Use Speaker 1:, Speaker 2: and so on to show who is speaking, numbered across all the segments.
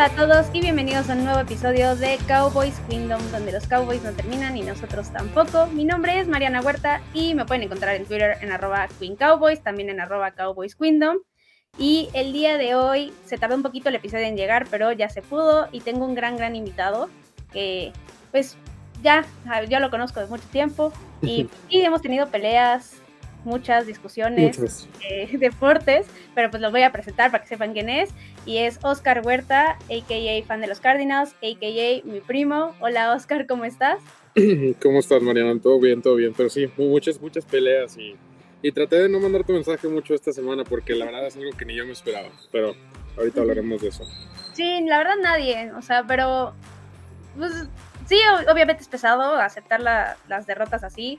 Speaker 1: Hola a todos y bienvenidos a un nuevo episodio de Cowboys Kingdom, donde los Cowboys no terminan y nosotros tampoco. Mi nombre es Mariana Huerta y me pueden encontrar en Twitter en arroba Queen Cowboys, también en arroba Cowboys Kingdom. Y el día de hoy se tardó un poquito el episodio en llegar, pero ya se pudo y tengo un gran, gran invitado que pues ya, ya lo conozco de mucho tiempo y, y hemos tenido peleas, muchas discusiones, eh, deportes, pero pues lo voy a presentar para que sepan quién es. Y es Oscar Huerta, a.k.a. fan de los Cardinals, a.k.a. mi primo. Hola Oscar, ¿cómo estás?
Speaker 2: ¿Cómo estás, Mariana? Todo bien, todo bien, pero sí, muchas, muchas peleas y, y traté de no mandar tu mensaje mucho esta semana porque la verdad es algo que ni yo me esperaba, pero ahorita hablaremos de eso.
Speaker 1: Sí, la verdad nadie, o sea, pero pues sí, obviamente es pesado aceptar las derrotas así,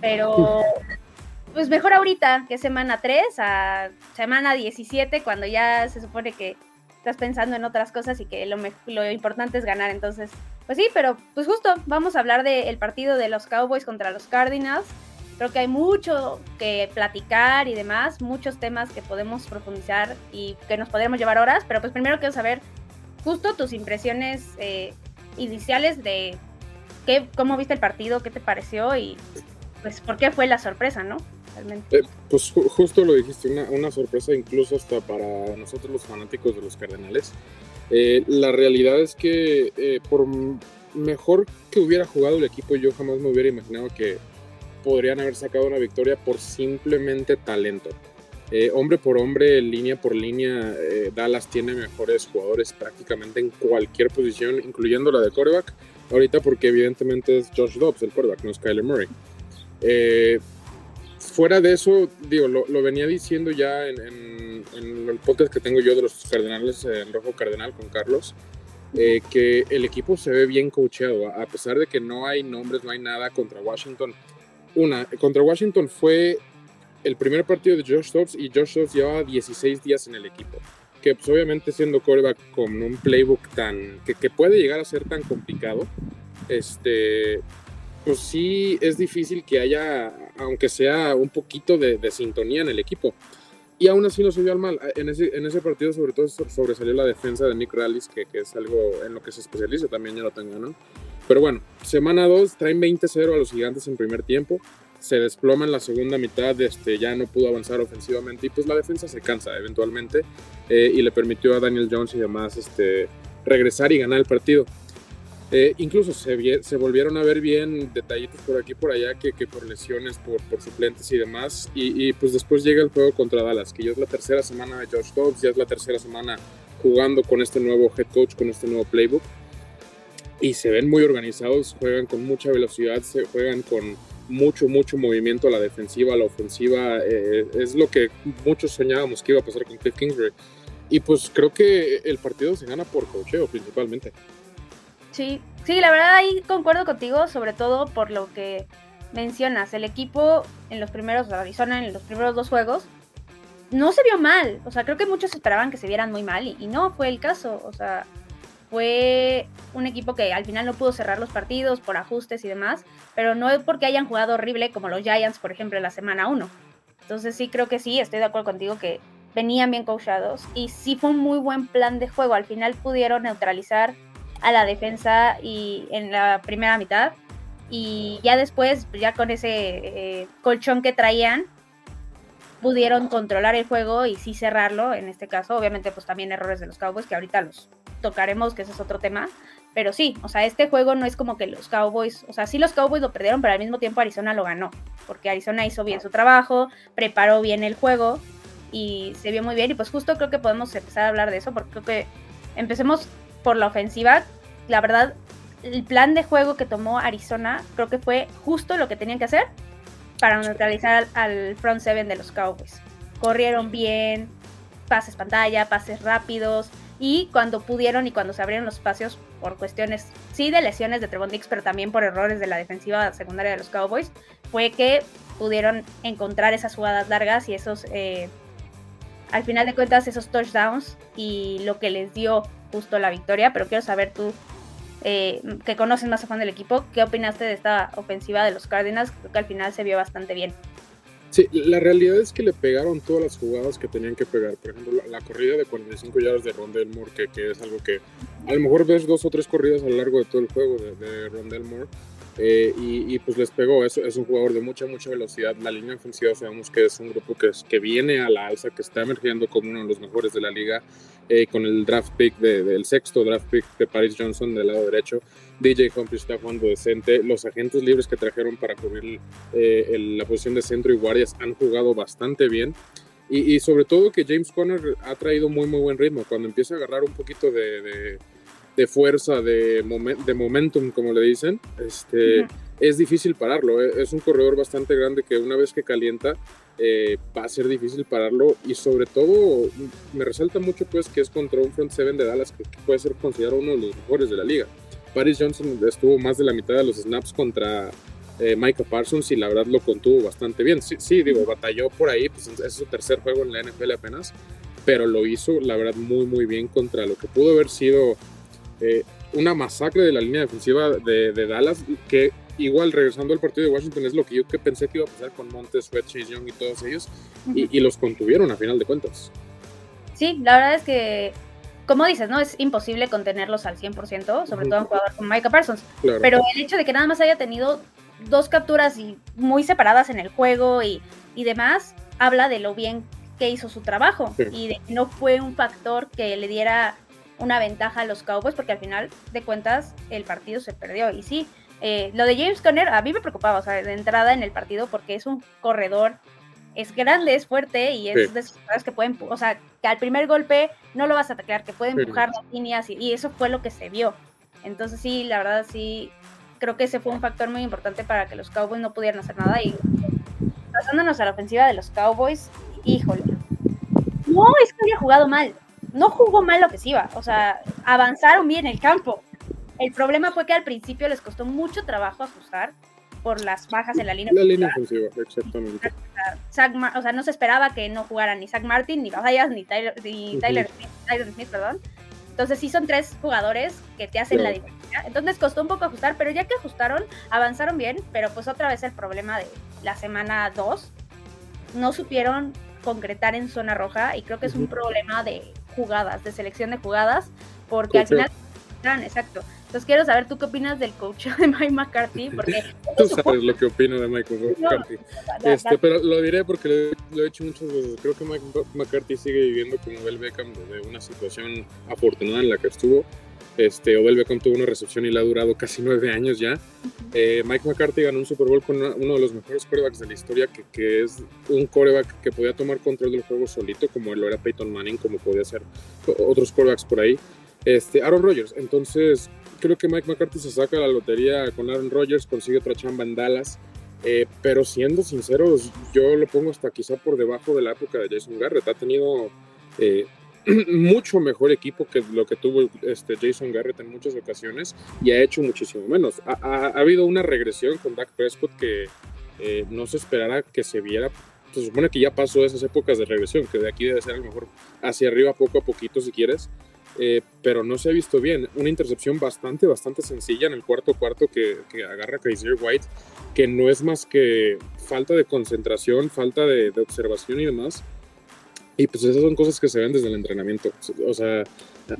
Speaker 1: pero pues mejor ahorita que semana 3 a semana 17, cuando ya se supone que estás pensando en otras cosas y que lo, lo importante es ganar. Entonces, pues sí, pero pues justo vamos a hablar del partido de los Cowboys contra los Cardinals. Creo que hay mucho que platicar y demás, muchos temas que podemos profundizar y que nos podríamos llevar horas, pero pues primero quiero saber justo tus impresiones eh, iniciales de qué, cómo viste el partido, qué te pareció y pues por qué fue la sorpresa, ¿no?
Speaker 2: Eh, pues justo lo dijiste, una, una, sorpresa incluso hasta para nosotros los fanáticos de los Cardenales. Eh, la realidad es que eh, por mejor que hubiera jugado el equipo, yo jamás me hubiera imaginado que podrían haber sacado una victoria por simplemente talento. hombre por hombre, línea por línea, Dallas tiene mejores jugadores prácticamente en cualquier posición, incluyendo la de quarterback. Ahorita porque evidentemente es Josh Dobbs el quarterback, no es Kyler Murray. Eh, fuera de eso, digo, lo, venía diciendo ya en, el podcast que tengo yo de los Cardenales en Rojo Cardenal con Carlos, eh, que el equipo se ve bien coacheado, a pesar de que no hay nombres, no hay nada contra Washington. Una, contra Washington fue el primer partido de Josh Dobbs y Josh Dobbs llevaba 16 días en el equipo. Que pues obviamente siendo coreback con un playbook tan, que, que puede llegar a ser tan complicado, este, pues sí es difícil que haya, aunque sea un poquito de, sintonía en el equipo. Y aún así no se al mal. En ese, en ese partido sobre todo sobresalió la defensa de Nick Rallis, que, que, es algo en lo que se especializa, también ya lo tengo, ¿no? Pero bueno, semana 2 traen 20-0 a los gigantes en primer tiempo, se desploma en la segunda mitad, este, ya no pudo avanzar ofensivamente y pues la defensa se cansa eventualmente eh, y le permitió a Daniel Jones y demás este, regresar y ganar el partido. Eh, incluso se, se, volvieron a ver bien detallitos por aquí por allá que, que por lesiones, por, por, suplentes y demás. Y, pues después llega el juego contra Dallas, que ya es la tercera semana de Josh Dobbs, ya es la tercera semana jugando con este nuevo head coach, con este nuevo playbook. Y se ven muy organizados, juegan con mucha velocidad, se juegan con mucho, mucho movimiento a la defensiva, a la ofensiva. Eh, es lo que muchos soñábamos que iba a pasar con Cliff Kingsbury. Y pues creo que el partido se gana por cocheo principalmente.
Speaker 1: Sí, sí, la verdad ahí concuerdo contigo, sobre todo por lo que mencionas. El equipo en los primeros, Arizona en los primeros dos juegos, no se vio mal. O sea, creo que muchos esperaban que se vieran muy mal y, no fue el caso. O sea, fue un equipo que al final no pudo cerrar los partidos por ajustes y demás, pero no es porque hayan jugado horrible como los Giants, por ejemplo, en la semana 1. Entonces sí creo que sí, estoy de acuerdo contigo que venían bien coachados y sí fue un muy buen plan de juego. Al final pudieron neutralizar a la defensa y en la primera mitad. Y ya después, ya con ese eh, colchón que traían, pudieron controlar el juego y sí cerrarlo. En este caso, obviamente, pues también errores de los Cowboys, que ahorita los tocaremos, que ese es otro tema. Pero sí, o sea, este juego no es como que los Cowboys, o sea, sí los Cowboys lo perdieron, pero al mismo tiempo Arizona lo ganó, porque Arizona hizo bien su trabajo, preparó bien el juego y se vio muy bien. Y pues justo creo que podemos empezar a hablar de eso, porque creo que empecemos por la ofensiva, la verdad, el plan de juego que tomó Arizona creo que fue justo lo que tenían que hacer para neutralizar al front seven de los Cowboys. Corrieron bien, pases pantalla, pases rápidos y cuando pudieron y cuando se abrieron los espacios por cuestiones, sí, de lesiones de Trevon Dix, pero también por errores de la defensiva secundaria de los Cowboys, fue que pudieron encontrar esas jugadas largas y esos, eh, al final de cuentas, esos touchdowns y lo que les dio justo la victoria, pero quiero saber tú, eh, que conoces más a fondo del equipo, ¿qué opinaste de esta ofensiva de los Cardinals? Creo que al final se vio bastante bien.
Speaker 2: Sí, la realidad es que le pegaron todas las jugadas que tenían que pegar. Por ejemplo, la, corrida de 45 yardas de Rondell Moore, que, que, es algo que a lo mejor ves dos o tres corridas a lo largo de todo el juego de, de Rondell Moore. Eh, y, pues les pegó. Es, es un jugador de mucha, mucha velocidad. La línea ofensiva sabemos que es un grupo que, es, que viene a la alza, que está emergiendo como uno de los mejores de la liga. Eh, con el draft pick del sexto draft pick de Paris Johnson del lado derecho. DJ Humphries está jugando decente. Los agentes libres que trajeron para cubrir eh, la posición de centro y guardias han jugado bastante bien. Y, sobre todo que James Conner ha traído muy, muy buen ritmo. Cuando empieza a agarrar un poquito de, de, fuerza, de, de momentum, como le dicen, este, es difícil pararlo. Eh. Es un corredor bastante grande que una vez que calienta, eh, va a ser difícil pararlo y sobre todo me resalta mucho pues que es contra un front seven de Dallas que, puede ser considerado uno de los mejores de la liga. Paris Johnson estuvo más de la mitad de los snaps contra eh, Micah Parsons y la verdad lo contuvo bastante bien. Sí, sí, digo, batalló por ahí, pues es su tercer juego en la NFL apenas, pero lo hizo la verdad muy muy bien contra lo que pudo haber sido eh, una masacre de la línea defensiva de, de Dallas que igual regresando al partido de Washington es lo que yo que pensé que iba a pasar con Montes, Sweat, Chase Young y todos ellos y, los contuvieron a final de cuentas.
Speaker 1: Sí, la verdad es que como dices, ¿no? Es imposible contenerlos al 100%, sobre todo un jugador como Micah Parsons. Pero el hecho de que nada más haya tenido dos capturas y muy separadas en el juego y, y demás, habla de lo bien que hizo su trabajo y de que no fue un factor que le diera una ventaja a los Cowboys porque al final de cuentas el partido se perdió. Y sí, eh, lo de James Conner a mí me preocupaba, o sea, de entrada en el partido, porque es un corredor, es grande, es fuerte y es de esas cosas que pueden, o sea, que al primer golpe no lo vas a atacar, que puede empujar las líneas y, eso fue lo que se vio. Entonces sí, la verdad sí, creo que ese fue un factor muy importante para que los Cowboys no pudieran hacer nada y pasándonos a la ofensiva de los Cowboys, híjole, no es que haya jugado mal, no jugó mal la ofensiva, o sea, avanzaron bien el campo, el problema fue que al principio les costó mucho trabajo ajustar por las bajas en la línea.
Speaker 2: La línea ofensiva, exactamente.
Speaker 1: o sea, no se esperaba que no jugaran ni Zach Martin, ni Bajas, ni Tyler, ni Tyler, Smith, perdón. Entonces sí son tres jugadores que te hacen la diferencia. Entonces costó un poco ajustar, pero ya que ajustaron, avanzaron bien, pero pues otra vez el problema de la semana 2, no supieron concretar en zona roja y creo que es un problema de jugadas, de selección de jugadas, porque al final, exacto, entonces quiero saber tú qué opinas del coach de Mike McCarthy, porque
Speaker 2: tú sabes lo que opino de Mike McCarthy. este, pero lo diré porque lo, he hecho muchas veces. Creo que Mike McCarthy sigue viviendo como Odell Beckham de una situación afortunada en la que estuvo. Este, Odell Beckham tuvo una recepción y le ha durado casi nueve años ya. Eh, Mike McCarthy ganó un Super Bowl con uno de los mejores corebacks de la historia, que, que, es un coreback que podía tomar control del juego solito, como lo era Peyton Manning, como podía ser otros corebacks por ahí. Este, Aaron Rodgers. Entonces, creo que Mike McCarthy se saca la lotería con Aaron Rodgers, consigue otra chamba en Dallas. Eh, pero siendo sinceros, yo lo pongo hasta quizá por debajo de la época de Jason Garrett. Ha tenido eh, mucho mejor equipo que lo que tuvo este Jason Garrett en muchas ocasiones y ha hecho muchísimo menos. Ha, habido una regresión con Dak Prescott que eh, no se esperara que se viera. Se supone que ya pasó esas épocas de regresión, que de aquí debe ser a lo mejor hacia arriba poco a poquito si quieres. Eh, pero no se ha visto bien. Una intercepción bastante, bastante sencilla en el cuarto cuarto que, que agarra Kaiser White, que no es más que falta de concentración, falta de, observación y demás. Y pues esas son cosas que se ven desde el entrenamiento. O sea,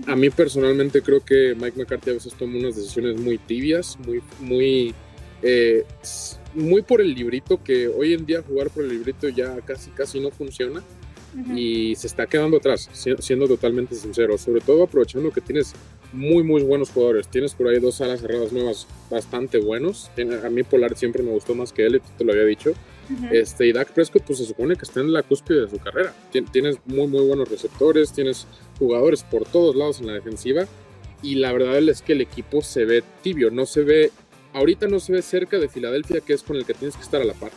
Speaker 2: a, mí personalmente creo que Mike McCarthy a veces toma unas decisiones muy tibias, muy, muy, eh, muy por el librito, que hoy en día jugar por el librito ya casi, casi no funciona y se está quedando atrás, siendo totalmente sincero, sobre todo aprovechando que tienes muy, muy buenos jugadores. Tienes por ahí dos alas cerradas nuevas bastante buenos. A mí Polar siempre me gustó más que él, te lo había dicho. Este, y Dak Prescott, pues se supone que está en la cúspide de su carrera. Tienes muy, muy buenos receptores, tienes jugadores por todos lados en la defensiva. Y la verdad es que el equipo se ve tibio, no se ve, ahorita no se ve cerca de Filadelfia, que es con el que tienes que estar a la par.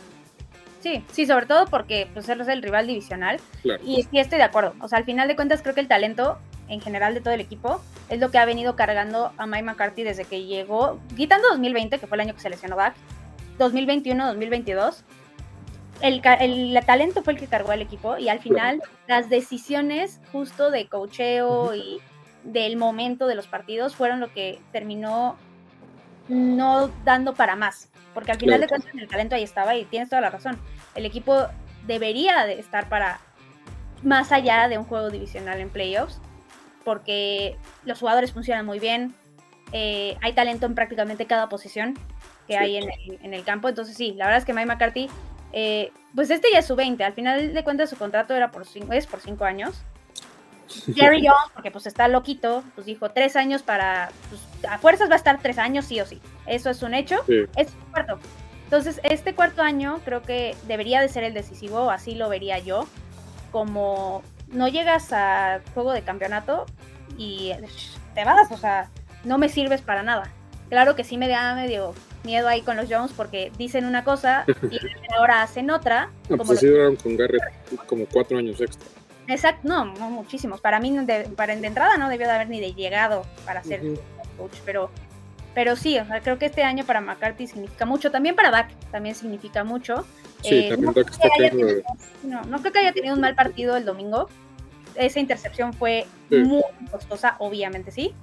Speaker 1: Sí, sí, sobre todo porque pues, él es el rival divisional. Y, y, estoy de acuerdo. O sea, al final de cuentas creo que el talento en general de todo el equipo es lo que ha venido cargando a Mike McCarthy desde que llegó, quitando 2020, que fue el año que se lesionó Dak, 2021, 2022. El, el, talento fue el que cargó al equipo y al final las decisiones justo de cocheo y del momento de los partidos fueron lo que terminó no dando para más. Porque al final de cuentas el talento ahí estaba y tienes toda la razón. El equipo debería de estar para más allá de un juego divisional en playoffs, porque los jugadores funcionan muy bien, eh, hay talento en prácticamente cada posición que hay en el, campo, entonces sí, la verdad es que Mike McCarthy, eh, pues este ya es su 20, al final de cuentas su contrato era por cinco, es por 5 años. Jerry Jones, porque pues está loquito, pues dijo tres años para, pues, a fuerzas va a estar tres años sí o sí, eso es un hecho, es cuarto. Entonces, este cuarto año creo que debería de ser el decisivo, así lo vería yo como no llegas a juego de campeonato y te vas, o sea, no me sirves para nada. Claro que sí me da medio miedo ahí con los Jones porque dicen una cosa y ahora hacen otra.
Speaker 2: No, pues así duraron con Garrett como cuatro años extra.
Speaker 1: Exacto, no, no muchísimos. Para mí, de, para de entrada no debió de haber ni de llegado para ser coach, pero pero sí, o sea, creo que este año para McCarthy significa mucho, también para Dak también significa mucho.
Speaker 2: Sí, eh, también no, está
Speaker 1: no, no, creo que haya tenido un mal partido el domingo. Esa intercepción fue muy costosa, obviamente sí.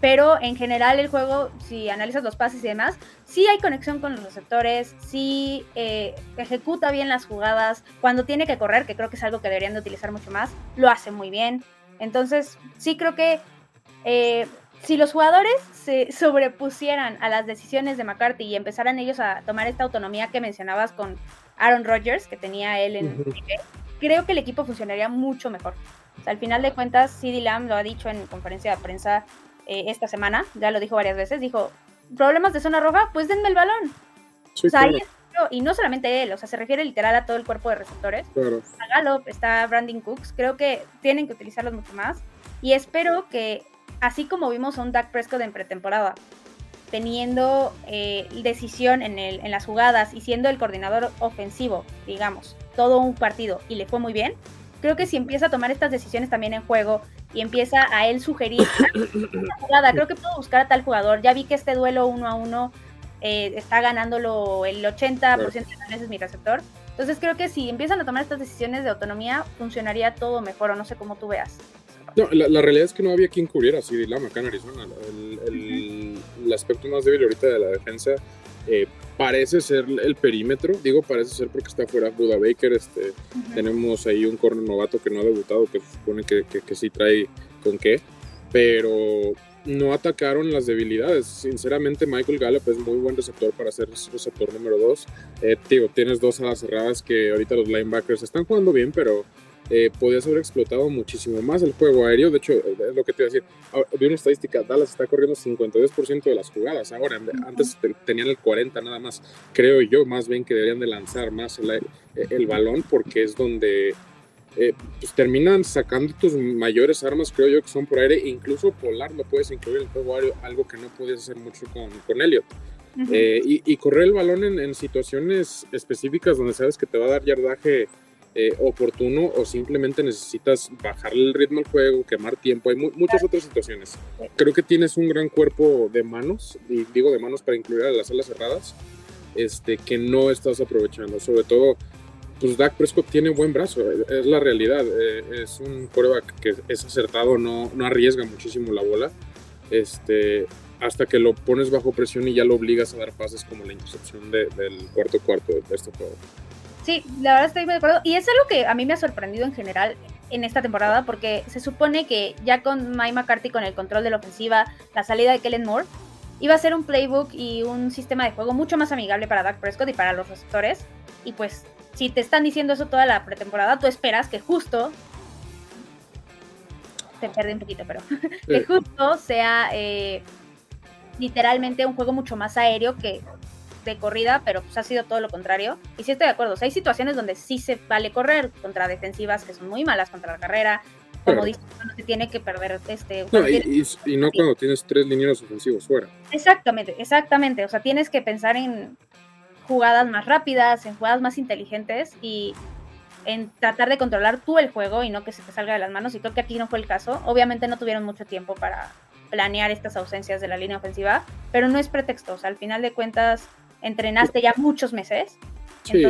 Speaker 1: Pero en general el juego, si analizas los pases y demás, sí hay conexión con los receptores, sí eh, ejecuta bien las jugadas. Cuando tiene que correr, que creo que es algo que deberían de utilizar mucho más, lo hace muy bien. Entonces, sí creo que eh, si los jugadores se sobrepusieran a las decisiones de McCarthy y empezaran ellos a tomar esta autonomía que mencionabas con Aaron Rodgers, que tenía él en creo que el equipo funcionaría mucho mejor. al final de cuentas, CD Lamb lo ha dicho en conferencia de prensa eh, esta semana, ya lo dijo varias veces, dijo, problemas de zona roja, pues denme el balón. y no solamente él, o sea, se refiere literal a todo el cuerpo de receptores.
Speaker 2: Claro.
Speaker 1: Está Gallup, está Brandon Cooks, creo que tienen que utilizarlos mucho más. Y espero que así como vimos a un Dak Prescott en pretemporada, teniendo eh, decisión en, el, en las jugadas y siendo el coordinador ofensivo, digamos, todo un partido y le fue muy bien, creo que si empieza a tomar estas decisiones también en juego y empieza a él sugerir una jugada, creo que puedo buscar a tal jugador, ya vi que este duelo uno a uno eh, está ganándolo el 80% de las veces mi receptor, entonces creo que si empiezan a tomar estas decisiones de autonomía, funcionaría todo mejor, o no sé cómo tú veas.
Speaker 2: No, la, realidad es que no había quien cubriera así de Lam acá en Arizona. El, el, aspecto más débil ahorita de la defensa eh, parece ser el perímetro. Digo, parece ser porque está fuera Buda Baker. Este, Tenemos ahí un corner novato que no ha debutado, que se supone que, que, sí trae con qué. Pero no atacaron las debilidades. Sinceramente, Michael Gallup es muy buen receptor para ser receptor número 2. Eh, digo, tienes dos alas cerradas que ahorita los linebackers están jugando bien, pero eh, podías haber explotado muchísimo más el juego aéreo. De hecho, es lo que te iba a decir. De una estadística, Dallas está corriendo 52% de las jugadas. Ahora, antes tenían el 40% nada más. Creo yo más bien que deberían de lanzar más el, balón porque es donde eh, pues terminan sacando tus mayores armas, creo yo, que son por aire. Incluso Polar lo puedes incluir en el juego aéreo, algo que no puedes hacer mucho con, con Elliot. Eh, y, correr el balón en, en situaciones específicas donde sabes que te va a dar yardaje eh, oportuno o simplemente necesitas bajar el ritmo al juego, quemar tiempo. Hay muchas otras situaciones. Creo que tienes un gran cuerpo de manos, y digo de manos para incluir a las alas cerradas, este, que no estás aprovechando. Sobre todo, pues Dak Prescott tiene buen brazo, es la realidad. Eh, es un coreback que es acertado, no, no arriesga muchísimo la bola. Este, hasta que lo pones bajo presión y ya lo obligas a dar pases como la intercepción del cuarto cuarto de este juego.
Speaker 1: Sí, la verdad estoy muy de acuerdo. Y es algo que a mí me ha sorprendido en general en esta temporada, porque se supone que ya con Mike McCarthy con el control de la ofensiva, la salida de Kellen Moore, iba a ser un playbook y un sistema de juego mucho más amigable para Dak Prescott y para los receptores. Y pues, si te están diciendo eso toda la pretemporada, tú esperas que justo. Te perdí un poquito, pero. que justo sea eh, literalmente un juego mucho más aéreo que de corrida, pero pues ha sido todo lo contrario. Y sí estoy de acuerdo, hay situaciones donde sí se vale correr contra defensivas que son muy malas contra la carrera, como dices, no se tiene que perder este...
Speaker 2: y, no cuando tienes tres lineros ofensivos fuera.
Speaker 1: Exactamente, exactamente, o sea, tienes que pensar en jugadas más rápidas, en jugadas más inteligentes y en tratar de controlar tú el juego y no que se te salga de las manos. Y creo que aquí no fue el caso. Obviamente no tuvieron mucho tiempo para planear estas ausencias de la línea ofensiva, pero no es pretexto. O sea, al final de cuentas, entrenaste ya muchos meses.
Speaker 2: Sí.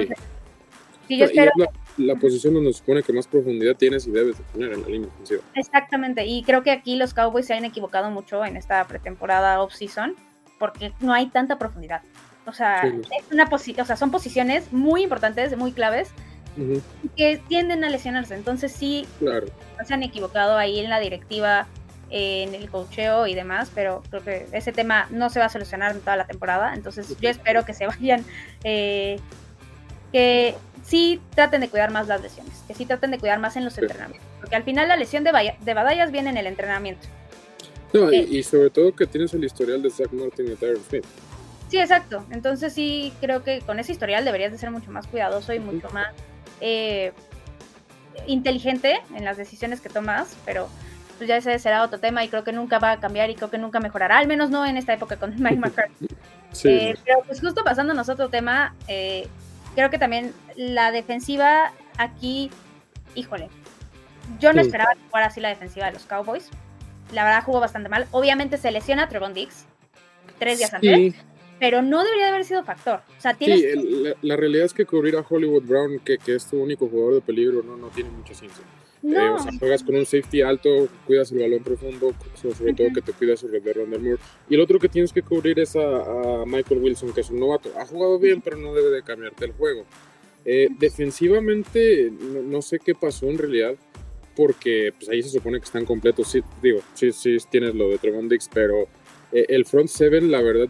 Speaker 2: yo espero... la, posición donde se supone que más profundidad tienes y debes de tener en la línea ofensiva.
Speaker 1: Exactamente, y creo que aquí los Cowboys se han equivocado mucho en esta pretemporada off-season porque no hay tanta profundidad. O sea, es una o sea, son posiciones muy importantes, muy claves, que tienden a lesionarse. Entonces sí,
Speaker 2: claro.
Speaker 1: se han equivocado ahí en la directiva, en el cocheo y demás, pero creo que ese tema no se va a solucionar en toda la temporada. Entonces yo espero que se vayan, eh, que sí traten de cuidar más las lesiones, que sí traten de cuidar más en los entrenamientos. Porque al final la lesión de, de batallas viene en el entrenamiento.
Speaker 2: No, eh, y, sobre todo que tienes el historial de Zach Martin y Tyron Smith.
Speaker 1: Sí, exacto. Entonces sí creo que con ese historial deberías de ser mucho más cuidadoso y mucho más eh, inteligente en las decisiones que tomas, pero pues ya ese será otro tema y creo que nunca va a cambiar y creo que nunca mejorará, al menos no en esta época con Mike McCarthy. Eh, pero pues justo pasándonos a otro tema, eh, creo que también la defensiva aquí, híjole, yo no esperaba fuera así la defensiva de los Cowboys. La verdad jugó bastante mal. Obviamente se lesiona a Trevon Dix tres días antes pero no debería haber sido factor. O sea, tienes
Speaker 2: sí, la, realidad es que cubrir a Hollywood Brown, que, que, es tu único jugador de peligro, no, no tiene mucha ciencia. Eh, o sea, juegas con un safety alto, cuidas el balón profundo, sobre todo que te cuidas sobre Rondell Moore. Y el otro que tienes que cubrir es a, Michael Wilson, que es un novato. Ha jugado bien, pero no debe de cambiarte el juego. Eh, defensivamente, no, sé qué pasó en realidad, porque pues, ahí se supone que están completos. Sí, digo, sí, sí tienes lo de Trevon Dix, pero eh, el front seven, la verdad,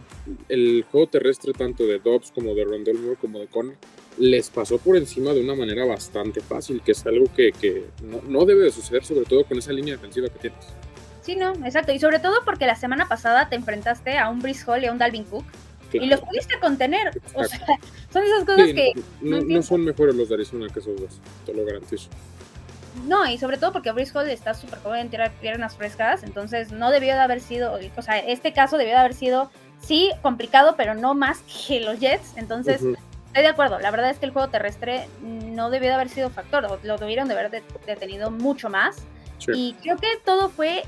Speaker 2: el juego terrestre tanto de Dobbs como de Rondell Moore como de Conner les pasó por encima de una manera bastante fácil, que es algo que, que no, debe de suceder, sobre todo con esa línea defensiva que tienes.
Speaker 1: Sí, no, exacto. Y sobre todo porque la semana pasada te enfrentaste a un Brice Hall y a un Dalvin Cook. Y los pudiste contener. O sea, son esas cosas que.
Speaker 2: No, no, son mejores los de Arizona que esos dos, te lo garantizo.
Speaker 1: No, y sobre todo porque Brice Hall está súper joven, tiene piernas frescas, entonces no debió de haber sido, o sea, este caso debió de haber sido, sí, complicado, pero no más que los Jets, entonces estoy de acuerdo, la verdad es que el juego terrestre no debió de haber sido factor, lo tuvieron de haber detenido mucho más, y creo que todo fue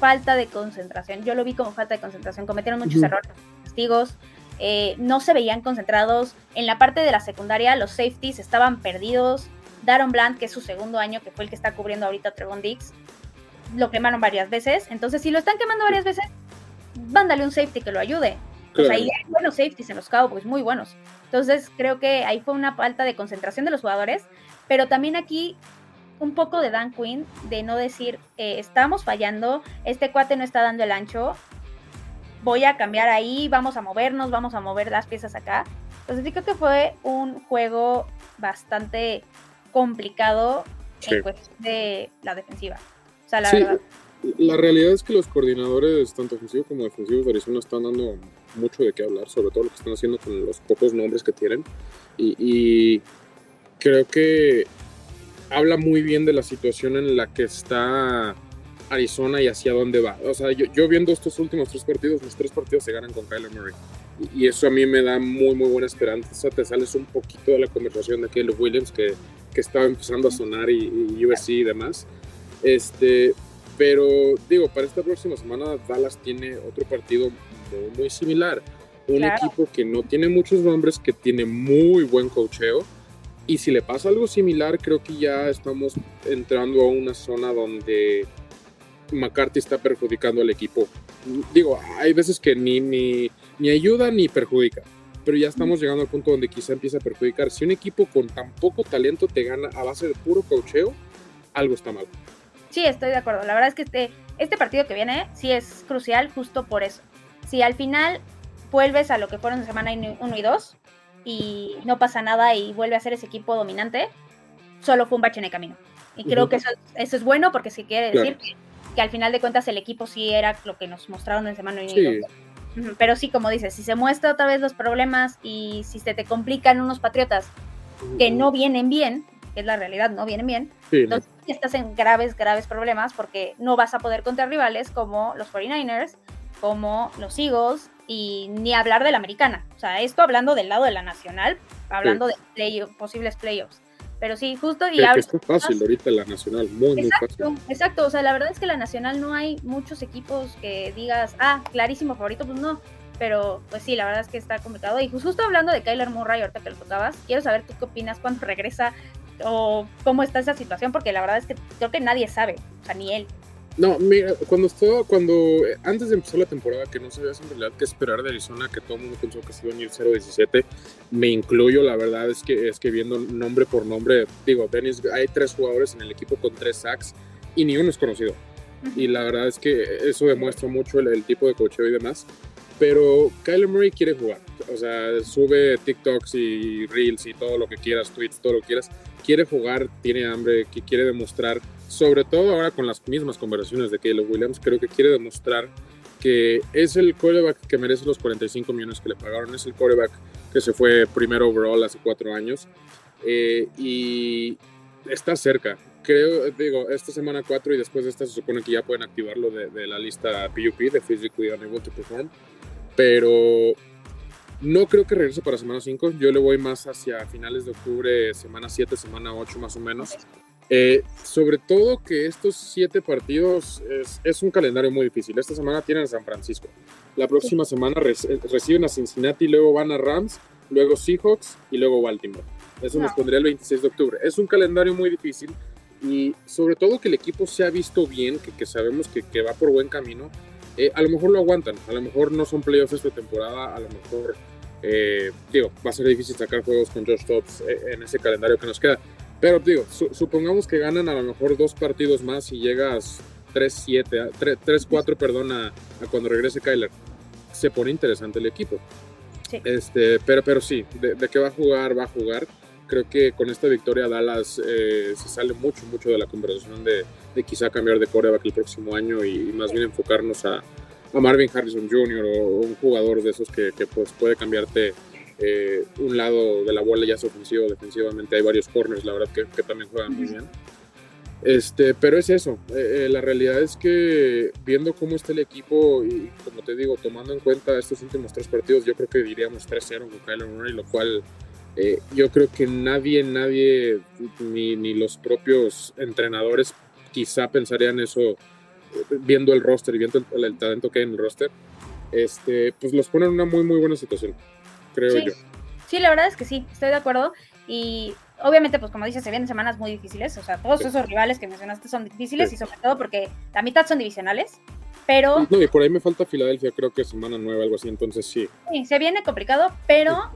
Speaker 1: falta de concentración, yo lo vi como falta de concentración, cometieron muchos errores, castigos, eh, no se veían concentrados, en la parte de la secundaria los safeties estaban perdidos, Daron Bland, que es su segundo año, que fue el que está cubriendo ahorita Trevon Dix, lo quemaron varias veces. Entonces, si lo están quemando varias veces, mándale un safety que lo ayude. Pues hay buenos safeties en los Cowboys, muy buenos. Entonces, creo que ahí fue una falta de concentración de los jugadores, pero también aquí un poco de Dan Quinn, de no decir, eh, estamos fallando, este cuate no está dando el ancho, voy a cambiar ahí, vamos a movernos, vamos a mover las piezas acá. Entonces, sí creo que fue un juego bastante complicado en cuestión de la defensiva. O sea, la verdad.
Speaker 2: La realidad es que los coordinadores, tanto ofensivos como defensivos de Arizona, están dando mucho de qué hablar, sobre todo lo que están haciendo con los pocos nombres que tienen. Y, creo que habla muy bien de la situación en la que está Arizona y hacia dónde va. O sea, yo, viendo estos últimos tres partidos, los tres partidos se ganan con Kyler Murray. Y, eso a mí me da muy, muy buena esperanza. Te sales un poquito de la conversación de Caleb Williams, que que estaba empezando a sonar y, USC y demás. Este, pero digo, para esta próxima semana Dallas tiene otro partido muy, similar. Un equipo que no tiene muchos nombres, que tiene muy buen cocheo. Y si le pasa algo similar, creo que ya estamos entrando a una zona donde McCarthy está perjudicando al equipo. Digo, hay veces que ni, ni, ni ayuda ni perjudica pero ya estamos llegando al punto donde quizá empieza a perjudicar. Si un equipo con tan poco talento te gana a base de puro cocheo, algo está mal.
Speaker 1: Sí, estoy de acuerdo. La verdad es que este, este partido que viene sí es crucial justo por eso. Si al final vuelves a lo que fueron semana 1 y 2 y no pasa nada y vuelve a ser ese equipo dominante, solo fue un bache en el camino. Y creo que eso, eso, es bueno porque sí quiere decir que, al final de cuentas el equipo sí era lo que nos mostraron en semana 1 y 2. Pero sí, como dices, si se muestra otra vez los problemas y si se te complican unos patriotas que no vienen bien, que es la realidad, no vienen bien, entonces estás en graves, graves problemas porque no vas a poder contra rivales como los 49ers, como los Eagles y ni hablar de la americana. O sea, esto hablando del lado de la nacional, hablando de posibles playoffs. Pero sí, justo y
Speaker 2: ahora. Es fácil ahorita la Nacional, muy,
Speaker 1: exacto,
Speaker 2: muy
Speaker 1: fácil. Exacto, o sea, la verdad es que la Nacional no hay muchos equipos que digas, ah, clarísimo favorito, pues no. Pero pues sí, la verdad es que está complicado. Y justo hablando de Kyler Murray, ahorita que lo tocabas, quiero saber tú qué opinas cuando regresa o cómo está esa situación, porque la verdad es que creo que nadie sabe, o sea, ni él.
Speaker 2: No, mira, cuando estaba, cuando antes de empezar la temporada, que no sabías en realidad qué esperar de Arizona, que todo el mundo pensó que se iban a ir 0-17, me incluyo, la verdad es que es que viendo nombre por nombre, digo, Dennis, hay tres jugadores en el equipo con tres sacks y ni uno es conocido. Y la verdad es que eso demuestra mucho el, tipo de cocheo y demás. Pero Kyler Murray quiere jugar. O sea, sube TikToks y Reels y todo lo que quieras, tweets, todo lo que quieras. Quiere jugar, tiene hambre, que quiere demostrar sobre todo ahora con las mismas conversaciones de Caleb Williams, creo que quiere demostrar que es el quarterback que merece los 45 millones que le pagaron, es el quarterback que se fue primero overall hace cuatro años eh, y está cerca. Creo, digo, esta semana 4 y después de esta se supone que ya pueden activarlo de, la lista PUP, de Physically Unable to Perform, pero no creo que regrese para semana 5, yo le voy más hacia finales de octubre, semana 7, semana 8 más o menos. Eh, sobre todo que estos siete partidos es, un calendario muy difícil. Esta semana tienen a San Francisco. La próxima semana reciben a Cincinnati, luego van a Rams, luego Seahawks y luego Baltimore. Eso nos pondría el 26 de octubre. Es un calendario muy difícil y sobre todo que el equipo se ha visto bien, que, sabemos que, va por buen camino. Eh, a lo mejor lo aguantan, a lo mejor no son playoffs esta temporada, a lo mejor, eh, digo, va a ser difícil sacar juegos con Josh Dobbs en ese calendario que nos queda pero digo, supongamos que ganan a lo mejor dos partidos más y llegas 3-7, 3-4, perdón, a, cuando regrese Kyler. Se pone interesante el equipo. Sí. Este, pero, pero sí, de, de, que va a jugar, va a jugar. Creo que con esta victoria Dallas eh, se sale mucho, mucho de la conversación de, de quizá cambiar de coreback el próximo año y, más bien enfocarnos a, a, Marvin Harrison Jr. o, un jugador de esos que, que pues puede cambiarte eh, un lado de la bola ya es ofensivo, defensivamente hay varios corners, la verdad que, también juegan muy bien. Este, pero es eso, eh, eh, la realidad es que viendo cómo está el equipo y como te digo, tomando en cuenta estos últimos tres partidos, yo creo que diríamos 3-0 con Kyler Murray, lo cual yo creo que nadie, nadie, ni, ni, los propios entrenadores quizá pensarían eso viendo el roster y viendo el, talento que hay en el roster, este, pues los pone en una muy, muy buena situación creo
Speaker 1: yo. Sí, la verdad es que sí, estoy de acuerdo. Y obviamente, pues como dices, se vienen semanas muy difíciles. O sea, todos esos rivales que mencionaste son difíciles y sobre todo porque la mitad son divisionales. Pero.
Speaker 2: No, y por ahí me falta Filadelfia, creo que semana nueva, algo así, entonces sí.
Speaker 1: Sí, se viene complicado, pero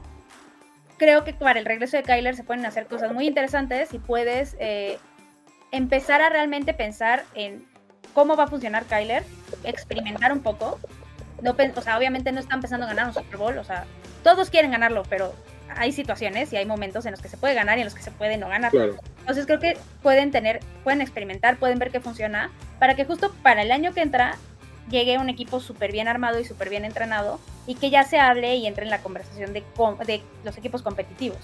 Speaker 1: creo que para el regreso de Kyler se pueden hacer cosas muy interesantes y puedes eh, empezar a realmente pensar en cómo va a funcionar Kyler, experimentar un poco. No, o sea, obviamente no está empezando a ganar un Super Bowl, o sea, todos quieren ganarlo, pero hay situaciones y hay momentos en los que se puede ganar y en los que se puede no ganar. Entonces creo que pueden tener, pueden experimentar, pueden ver qué funciona, para que justo para el año que entra llegue un equipo súper bien armado y súper bien entrenado y que ya se hable y entre en la conversación de, de los equipos competitivos.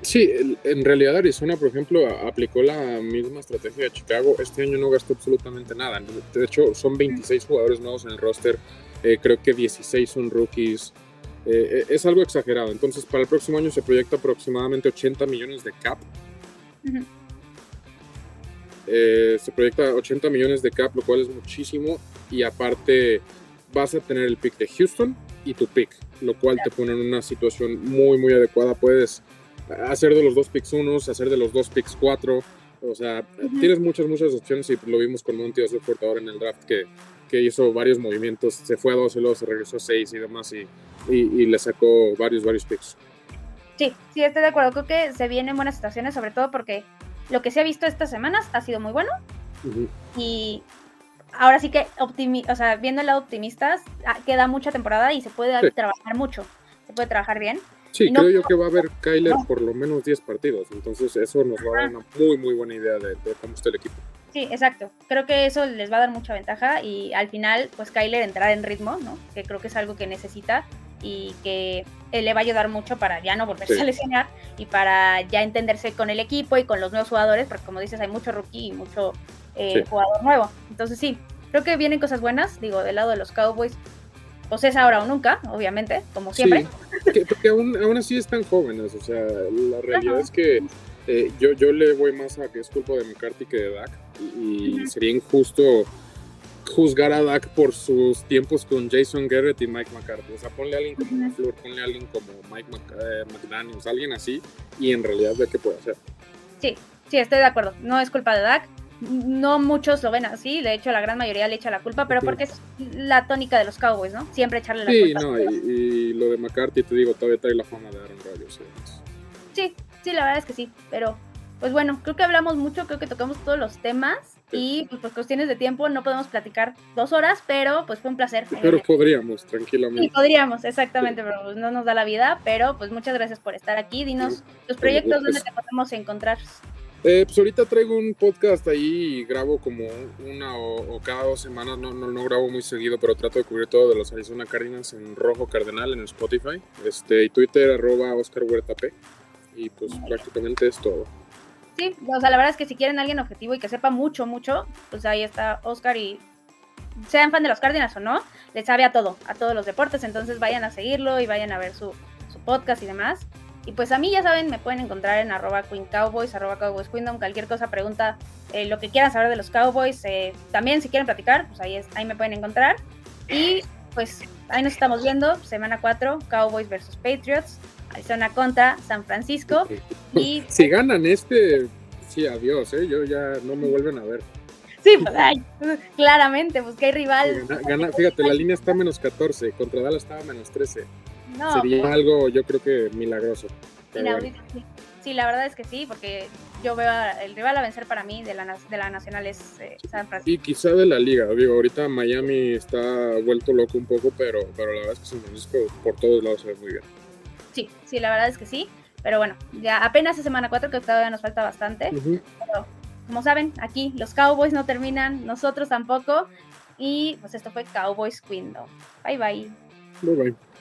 Speaker 2: Sí, en realidad Arizona, por ejemplo, aplicó la misma estrategia de Chicago. Este año no gastó absolutamente nada. De hecho, son 26 jugadores nuevos en el roster. Eh, creo que 16 son rookies. Eh, es algo exagerado. Entonces, para el próximo año se proyecta aproximadamente 80 millones de cap. Eh, se proyecta 80 millones de cap, lo cual es muchísimo. Y aparte, vas a tener el pick de Houston y tu pick, lo cual te pone en una situación muy, muy adecuada. Puedes hacer de los dos picks unos, hacer de los dos picks cuatro. O sea, tienes muchas, muchas opciones y lo vimos con Monty Osborne ahora en el draft que, que hizo varios movimientos. Se fue a 12, luego se regresó a 6 y demás. Y y, le sacó varios, varios picks.
Speaker 1: Sí, sí, estoy de acuerdo. Creo que se vienen buenas situaciones, sobre todo porque lo que se ha visto estas semanas ha sido muy bueno. Y ahora sí que, optimi o sea, viendo el lado optimista, ah, queda mucha temporada y se puede trabajar mucho. Se puede trabajar bien.
Speaker 2: Sí, creo yo que va a haber Kyler por lo menos 10 partidos. Entonces, eso nos va a dar una muy, muy buena idea de, de cómo está el equipo.
Speaker 1: Sí, exacto. Creo que eso les va a dar mucha ventaja y al final, pues Kyler entrar en ritmo, ¿no? Que creo que es algo que necesita y que le va a ayudar mucho para ya no volverse a lesionar y para ya entenderse con el equipo y con los nuevos jugadores, porque como dices, hay mucho rookie y mucho eh, jugador nuevo. Entonces sí, creo que vienen cosas buenas, digo, del lado de los Cowboys. Pues es ahora o nunca, obviamente, como siempre.
Speaker 2: Sí, porque, aún, aún, así están jóvenes, o sea, la realidad es que eh, yo, yo le voy más a que es culpa de McCarthy que de Dak y, sería injusto juzgar a Dak por sus tiempos con Jason Garrett y Mike McCarthy. O sea, ponle a alguien como uh ponle a alguien como Mike eh, McDaniels, alguien así, y en realidad ve qué puede hacer.
Speaker 1: Sí, sí, estoy de acuerdo. No es culpa de Dak. no muchos lo ven así, de hecho la gran mayoría le echa la culpa, pero porque es la tónica de los Cowboys, ¿no? Siempre echarle la culpa.
Speaker 2: Sí, no, y, lo de McCarthy, te digo, todavía trae la fama de Aaron Rodgers.
Speaker 1: Sí, sí, la verdad es que sí, pero pues bueno, creo que hablamos mucho, creo que tocamos todos los temas y pues por cuestiones de tiempo no podemos platicar dos horas, pero pues fue un placer.
Speaker 2: Pero podríamos, tranquilamente.
Speaker 1: Sí, podríamos, exactamente, pero pues, no nos da la vida, pero pues muchas gracias por estar aquí. Dinos tus proyectos, ¿dónde te podemos encontrar?
Speaker 2: Eh, pues ahorita traigo un podcast ahí y grabo como una o, cada dos semanas, no, no, no, grabo muy seguido, pero trato de cubrir todo de los Arizona Cardinals en rojo cardenal en Spotify, este, y Twitter arroba Oscar Huerta P, y pues prácticamente es todo.
Speaker 1: Sí, o sea, la verdad es que si quieren alguien objetivo y que sepa mucho, mucho, pues ahí está Oscar y sean fan de los Cardinals o no, les sabe a todo, a todos los deportes, entonces vayan a seguirlo y vayan a ver su, su podcast y demás. Y pues a mí ya saben, me pueden encontrar en arroba Queen Cowboys, arroba Cowboys cualquier cosa, pregunta, eh, lo que quieran saber de los Cowboys, eh, también si quieren platicar, pues ahí, es, ahí me pueden encontrar. Y pues ahí nos estamos viendo, semana 4, Cowboys versus Patriots. Arizona contra San Francisco. Y
Speaker 2: si ganan este, sí, adiós, ¿eh? yo ya no me vuelven a ver.
Speaker 1: Sí, pues, claramente, pues que hay rival.
Speaker 2: fíjate, la línea está menos 14, contra Dallas estaba menos 13. Sería pues. algo, yo creo que milagroso.
Speaker 1: sí. la verdad es que sí, porque yo veo el rival a vencer para mí de la, de la Nacional es eh, San Francisco.
Speaker 2: Y quizá de la liga, digo, ahorita Miami está vuelto loco un poco, pero, pero la verdad es que San Francisco por todos lados se ve muy bien.
Speaker 1: Sí, sí, la verdad es que sí. Pero bueno, ya apenas es semana 4, que todavía nos falta bastante. Pero como saben, aquí los Cowboys no terminan, nosotros tampoco. Y pues esto fue Cowboys Kingdom. Bye bye.
Speaker 2: Bye bye.